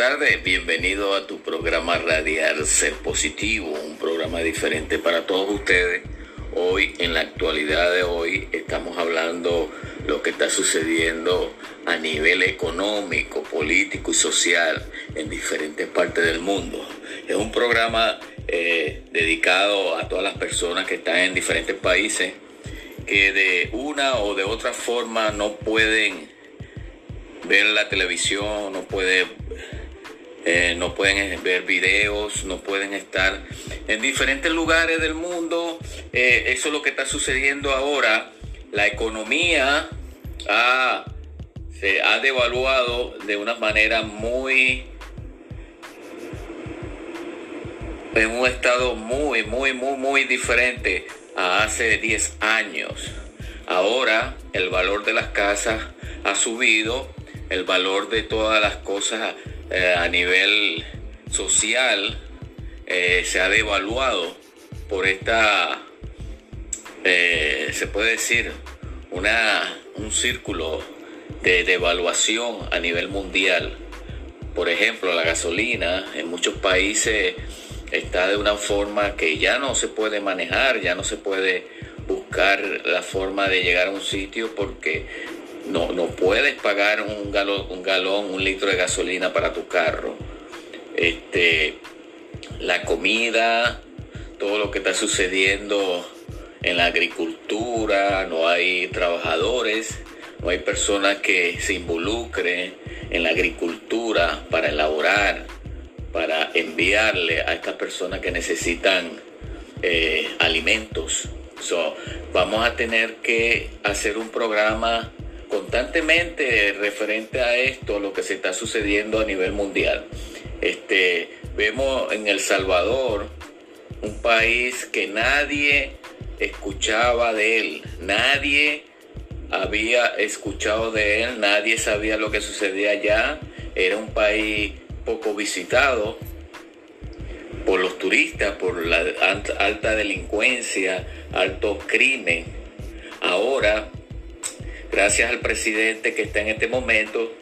tardes, bienvenido a tu programa Radial Ser Positivo, un programa diferente para todos ustedes. Hoy, en la actualidad de hoy, estamos hablando lo que está sucediendo a nivel económico, político y social en diferentes partes del mundo. Es un programa eh, dedicado a todas las personas que están en diferentes países que de una o de otra forma no pueden ver la televisión, no pueden, eh, no pueden ver videos, no pueden estar en diferentes lugares del mundo. Eh, eso es lo que está sucediendo ahora. La economía se ha devaluado de una manera muy en un estado muy, muy, muy, muy diferente a hace 10 años. Ahora el valor de las casas ha subido el valor de todas las cosas eh, a nivel social eh, se ha devaluado por esta, eh, se puede decir, una, un círculo de devaluación a nivel mundial. Por ejemplo, la gasolina en muchos países está de una forma que ya no se puede manejar, ya no se puede buscar la forma de llegar a un sitio porque no, no puedes pagar un galón, un galón, un litro de gasolina para tu carro. Este, la comida, todo lo que está sucediendo en la agricultura, no hay trabajadores, no hay personas que se involucren en la agricultura para elaborar, para enviarle a estas personas que necesitan eh, alimentos. vamos a tener que hacer un programa constantemente referente a esto, lo que se está sucediendo a nivel mundial. Este, vemos en El Salvador un país que nadie escuchaba de él, nadie había escuchado de él, nadie sabía lo que sucedía allá, era un país poco visitado por los turistas, por la alta delincuencia, alto crimen. Ahora gracias al presidente que está en este momento,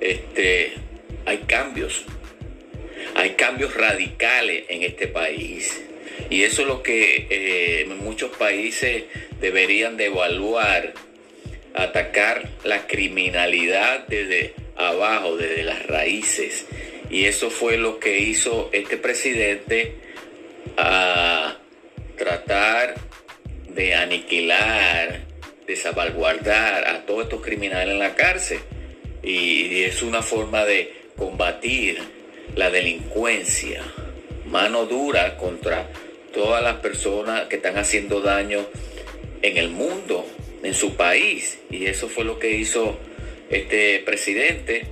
este, hay cambios. Hay cambios radicales en este país. Y eso es lo que eh, muchos países deberían de evaluar, atacar la criminalidad desde abajo, desde las raíces. Y eso fue lo que hizo este presidente a tratar de aniquilar de salvaguardar a todos estos criminales en la cárcel. Y es una forma de combatir la delincuencia, mano dura contra todas las personas que están haciendo daño en el mundo, en su país. Y eso fue lo que hizo este presidente.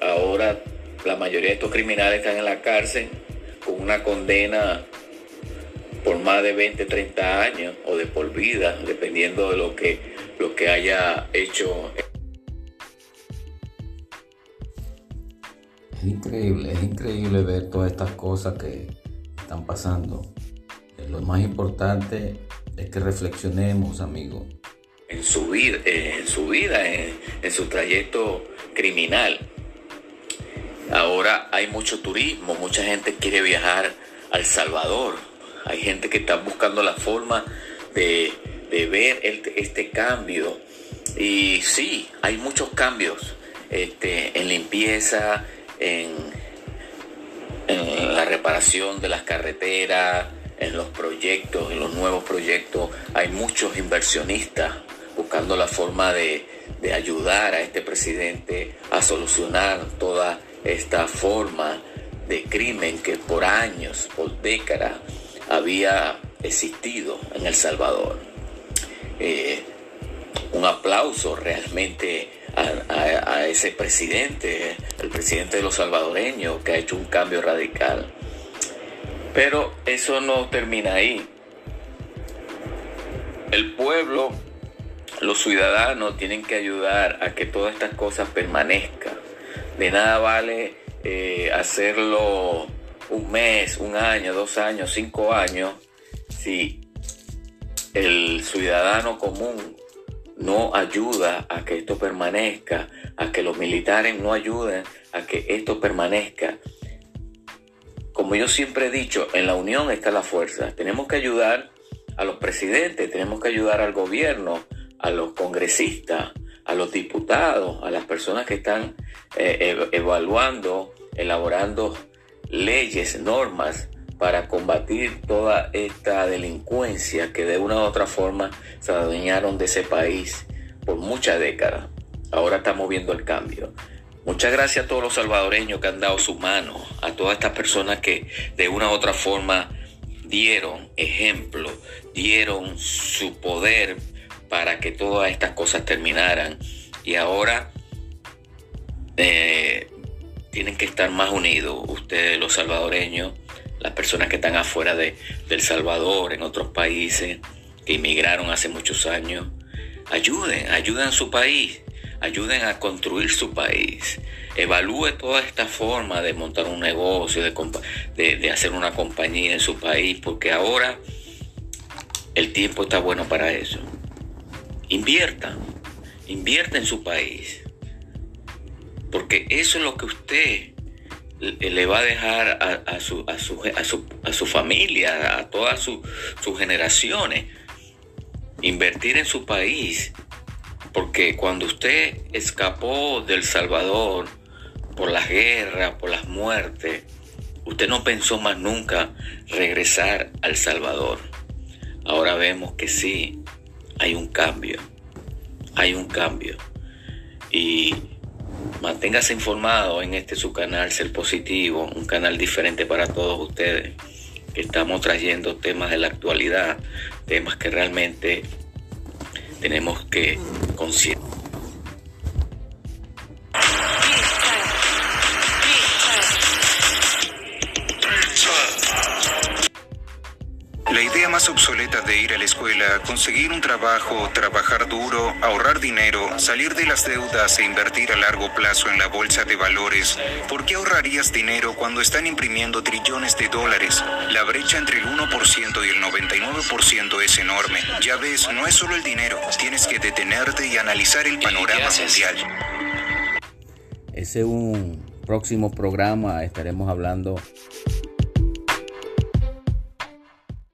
Ahora la mayoría de estos criminales están en la cárcel con una condena por más de 20, 30 años o de por vida, dependiendo de lo que, lo que haya hecho. Es increíble, es increíble ver todas estas cosas que están pasando. Lo más importante es que reflexionemos, amigos. En su vida, en su, vida en, en su trayecto criminal. Ahora hay mucho turismo, mucha gente quiere viajar al Salvador, hay gente que está buscando la forma de, ver este cambio. Y sí, hay muchos cambios este, en limpieza, en, la reparación de las carreteras, en los proyectos, en los nuevos proyectos. Hay muchos inversionistas buscando la forma de ayudar a este presidente a solucionar toda esta forma de crimen que por años, por décadas, había existido en El Salvador. Eh, un aplauso realmente a, ese presidente, el presidente de los salvadoreños, que ha hecho un cambio radical. Pero eso no termina ahí. El pueblo, los ciudadanos tienen que ayudar a que todas estas cosas permanezcan. De nada vale eh, hacerlo un mes, un año, dos años, cinco años, si el ciudadano común no ayuda a que esto permanezca, a que los militares no ayuden a que esto permanezca. Como yo siempre he dicho, en la unión está la fuerza. Tenemos que ayudar a los presidentes, tenemos que ayudar al gobierno, a los congresistas, a los diputados, a las personas que están eh, evaluando, elaborando leyes, normas para combatir toda esta delincuencia que de una u otra forma se adueñaron de ese país por muchas décadas. Ahora estamos viendo el cambio. Muchas gracias a todos los salvadoreños que han dado su mano, a todas estas personas que de una u otra forma dieron ejemplo, dieron su poder para que todas estas cosas terminaran. Y ahora eh, tienen que estar más unidos, ustedes los salvadoreños, las personas que están afuera de, El Salvador, en otros países, que inmigraron hace muchos años. Ayuden, ayuden a su país, ayuden a construir su país. Evalúe toda esta forma de montar un negocio, de, de hacer una compañía en su país, porque ahora el tiempo está bueno para eso. Invierta, invierta en su país, porque eso es lo que usted le va a dejar a, su, a, su, a, su, familia, a todas sus generaciones, invertir en su país. Porque cuando usted escapó del Salvador por las guerras, por las muertes, usted no pensó más nunca regresar al Salvador. Ahora vemos que sí, hay un cambio, hay un cambio. Y Manténgase informado en este su canal Ser Positivo, un canal diferente para todos ustedes, que estamos trayendo temas de la actualidad, temas que realmente tenemos que considerar. Idea más obsoleta de ir a la escuela, conseguir un trabajo, trabajar duro, ahorrar dinero, salir de las deudas e invertir a largo plazo en la bolsa de valores. ¿Por qué ahorrarías dinero cuando están imprimiendo trillones de dólares? La brecha entre el 1% y el 99% es enorme. Ya ves, no es solo el dinero, tienes que detenerte y analizar el panorama mundial. Ese es un próximo programa, estaremos hablando